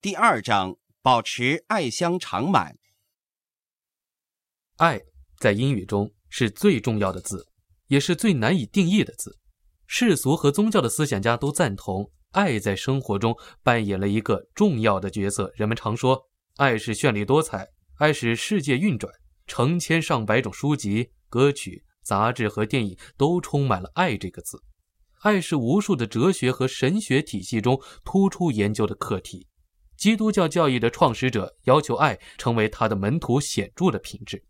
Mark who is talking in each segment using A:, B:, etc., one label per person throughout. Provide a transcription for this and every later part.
A: 第二章，保持爱香长满。
B: 爱在英语中是最重要的字，也是最难以定义的字。世俗和宗教的思想家都赞同，爱在生活中扮演了一个重要的角色。人们常说，爱是绚丽多彩，爱使世界运转。成千上百种书籍、歌曲、杂志和电影都充满了“爱”这个字。爱是无数的哲学和神学体系中突出研究的课题。基督教教义的创始者要求爱成为他的门徒显著的品质。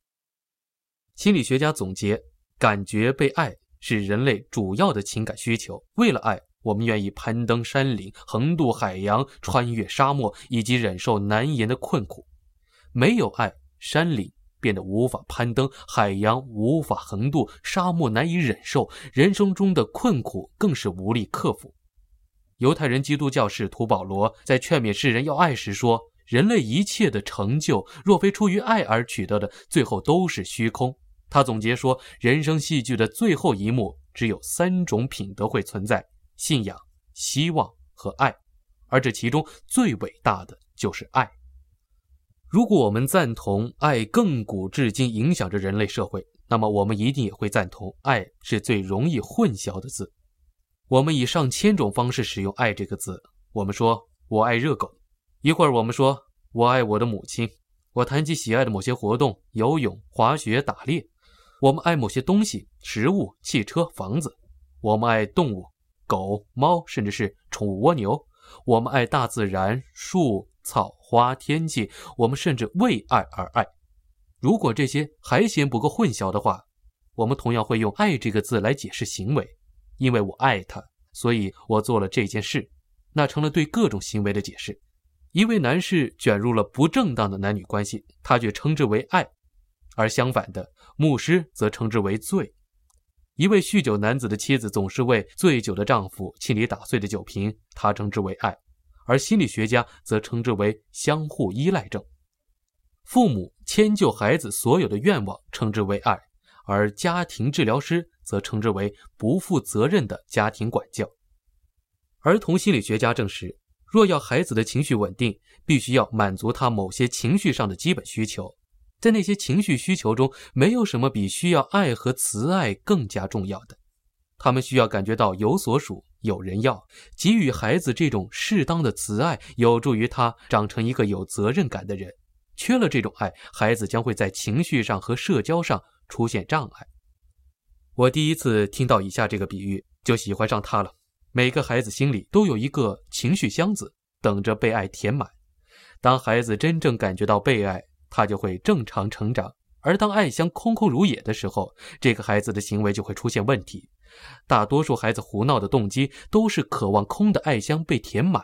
B: 心理学家总结：感觉被爱是人类主要的情感需求。为了爱，我们愿意攀登山岭、横渡海洋、穿越沙漠，以及忍受难言的困苦。没有爱，山岭变得无法攀登，海洋无法横渡，沙漠难以忍受，人生中的困苦更是无力克服。犹太人基督教使徒保罗在劝勉世人要爱时说：“人类一切的成就，若非出于爱而取得的，最后都是虚空。”他总结说：“人生戏剧的最后一幕，只有三种品德会存在：信仰、希望和爱，而这其中最伟大的就是爱。”如果我们赞同爱亘古至今影响着人类社会，那么我们一定也会赞同爱是最容易混淆的字。我们以上千种方式使用“爱”这个字。我们说“我爱热狗”，一会儿我们说“我爱我的母亲”。我谈及喜爱的某些活动，游泳、滑雪、打猎。我们爱某些东西，食物、汽车、房子。我们爱动物，狗、猫，甚至是宠物蜗牛。我们爱大自然，树、草、花、天气。我们甚至为爱而爱。如果这些还嫌不够混淆的话，我们同样会用“爱”这个字来解释行为。因为我爱他，所以我做了这件事，那成了对各种行为的解释。一位男士卷入了不正当的男女关系，他却称之为爱；而相反的，牧师则称之为罪。一位酗酒男子的妻子总是为醉酒的丈夫清理打碎的酒瓶，他称之为爱；而心理学家则称之为相互依赖症。父母迁就孩子所有的愿望，称之为爱。而家庭治疗师则称之为不负责任的家庭管教。儿童心理学家证实，若要孩子的情绪稳定，必须要满足他某些情绪上的基本需求。在那些情绪需求中，没有什么比需要爱和慈爱更加重要的。他们需要感觉到有所属、有人要。给予孩子这种适当的慈爱，有助于他长成一个有责任感的人。缺了这种爱，孩子将会在情绪上和社交上。出现障碍。我第一次听到以下这个比喻，就喜欢上它了。每个孩子心里都有一个情绪箱子，等着被爱填满。当孩子真正感觉到被爱，他就会正常成长；而当爱箱空空如也的时候，这个孩子的行为就会出现问题。大多数孩子胡闹的动机都是渴望空的爱箱被填满。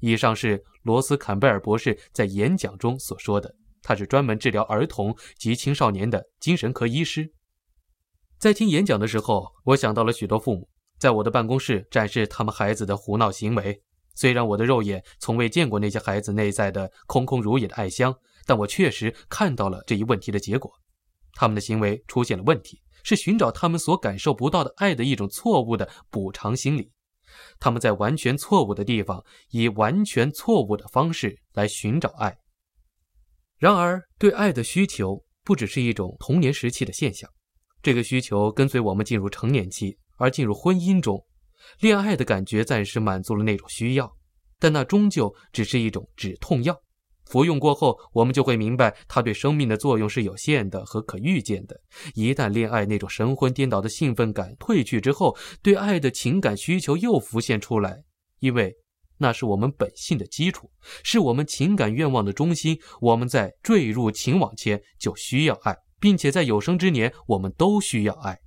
B: 以上是罗斯坎贝尔博士在演讲中所说的。他是专门治疗儿童及青少年的精神科医师。在听演讲的时候，我想到了许多父母在我的办公室展示他们孩子的胡闹行为。虽然我的肉眼从未见过那些孩子内在的空空如也的爱箱，但我确实看到了这一问题的结果。他们的行为出现了问题，是寻找他们所感受不到的爱的一种错误的补偿心理。他们在完全错误的地方，以完全错误的方式来寻找爱。然而，对爱的需求不只是一种童年时期的现象，这个需求跟随我们进入成年期，而进入婚姻中，恋爱的感觉暂时满足了那种需要，但那终究只是一种止痛药。服用过后，我们就会明白它对生命的作用是有限的和可预见的。一旦恋爱那种神魂颠倒的兴奋感褪去之后，对爱的情感需求又浮现出来，因为。那是我们本性的基础，是我们情感愿望的中心。我们在坠入情网前就需要爱，并且在有生之年，我们都需要爱。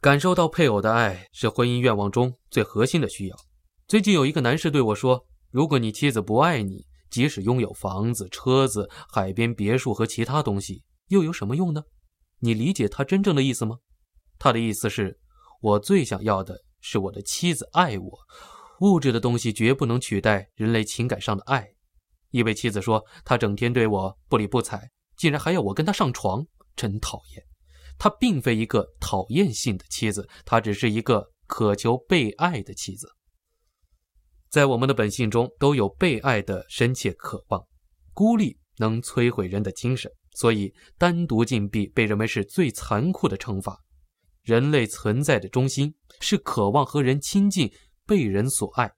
B: 感受到配偶的爱是婚姻愿望中最核心的需要。最近有一个男士对我说：“如果你妻子不爱你，即使拥有房子、车子、海边别墅和其他东西，又有什么用呢？”你理解他真正的意思吗？他的意思是：我最想要的是我的妻子爱我。物质的东西绝不能取代人类情感上的爱。一位妻子说：“他整天对我不理不睬，竟然还要我跟他上床，真讨厌。”她并非一个讨厌性的妻子，她只是一个渴求被爱的妻子。在我们的本性中都有被爱的深切渴望，孤立能摧毁人的精神，所以单独禁闭被认为是最残酷的惩罚。人类存在的中心是渴望和人亲近，被人所爱。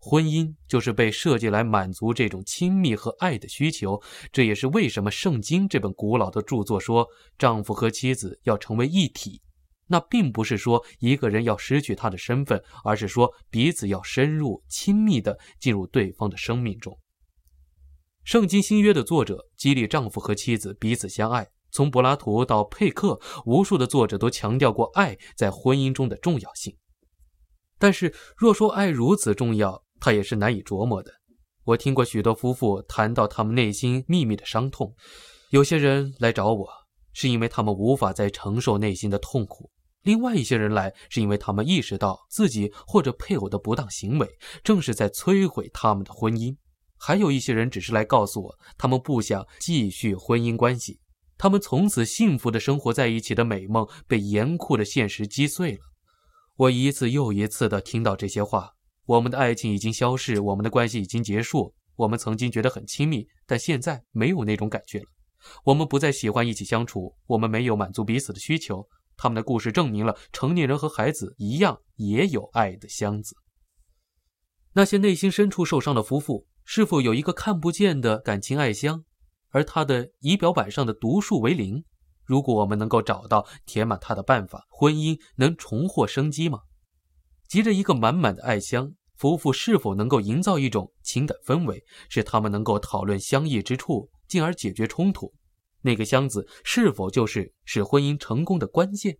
B: 婚姻就是被设计来满足这种亲密和爱的需求。这也是为什么《圣经》这本古老的著作说，丈夫和妻子要成为一体。那并不是说一个人要失去他的身份，而是说彼此要深入、亲密地进入对方的生命中。《圣经·新约》的作者激励丈夫和妻子彼此相爱。从柏拉图到佩克，无数的作者都强调过爱在婚姻中的重要性。但是，若说爱如此重要，他也是难以琢磨的。我听过许多夫妇谈到他们内心秘密的伤痛，有些人来找我，是因为他们无法再承受内心的痛苦；另外一些人来，是因为他们意识到自己或者配偶的不当行为正是在摧毁他们的婚姻；还有一些人只是来告诉我，他们不想继续婚姻关系。他们从此幸福的生活在一起的美梦被严酷的现实击碎了。我一次又一次的听到这些话：我们的爱情已经消逝，我们的关系已经结束。我们曾经觉得很亲密，但现在没有那种感觉了。我们不再喜欢一起相处，我们没有满足彼此的需求。他们的故事证明了，成年人和孩子一样也有爱的箱子。那些内心深处受伤的夫妇，是否有一个看不见的感情爱箱？而他的仪表板上的读数为零。如果我们能够找到填满它的办法，婚姻能重获生机吗？急着一个满满的爱箱，夫妇是否能够营造一种情感氛围，使他们能够讨论相异之处，进而解决冲突？那个箱子是否就是使婚姻成功的关键？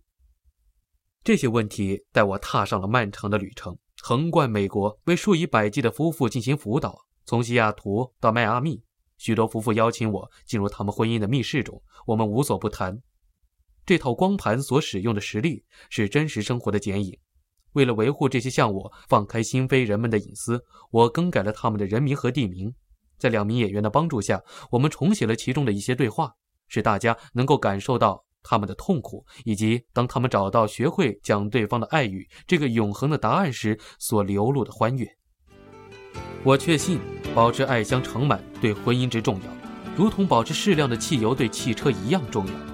B: 这些问题带我踏上了漫长的旅程，横贯美国，为数以百计的夫妇进行辅导，从西雅图到迈阿密。许多夫妇邀请我进入他们婚姻的密室中，我们无所不谈。这套光盘所使用的实例是真实生活的剪影。为了维护这些向我放开心扉人们的隐私，我更改了他们的人名和地名。在两名演员的帮助下，我们重写了其中的一些对话，使大家能够感受到他们的痛苦，以及当他们找到、学会讲对方的爱语这个永恒的答案时所流露的欢悦。我确信，保持爱香盛满对婚姻之重要，如同保持适量的汽油对汽车一样重要。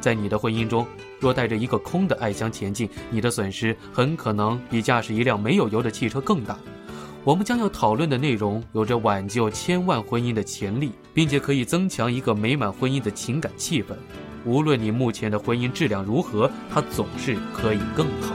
B: 在你的婚姻中，若带着一个空的爱箱前进，你的损失很可能比驾驶一辆没有油的汽车更大。我们将要讨论的内容有着挽救千万婚姻的潜力，并且可以增强一个美满婚姻的情感气氛。无论你目前的婚姻质量如何，它总是可以更好。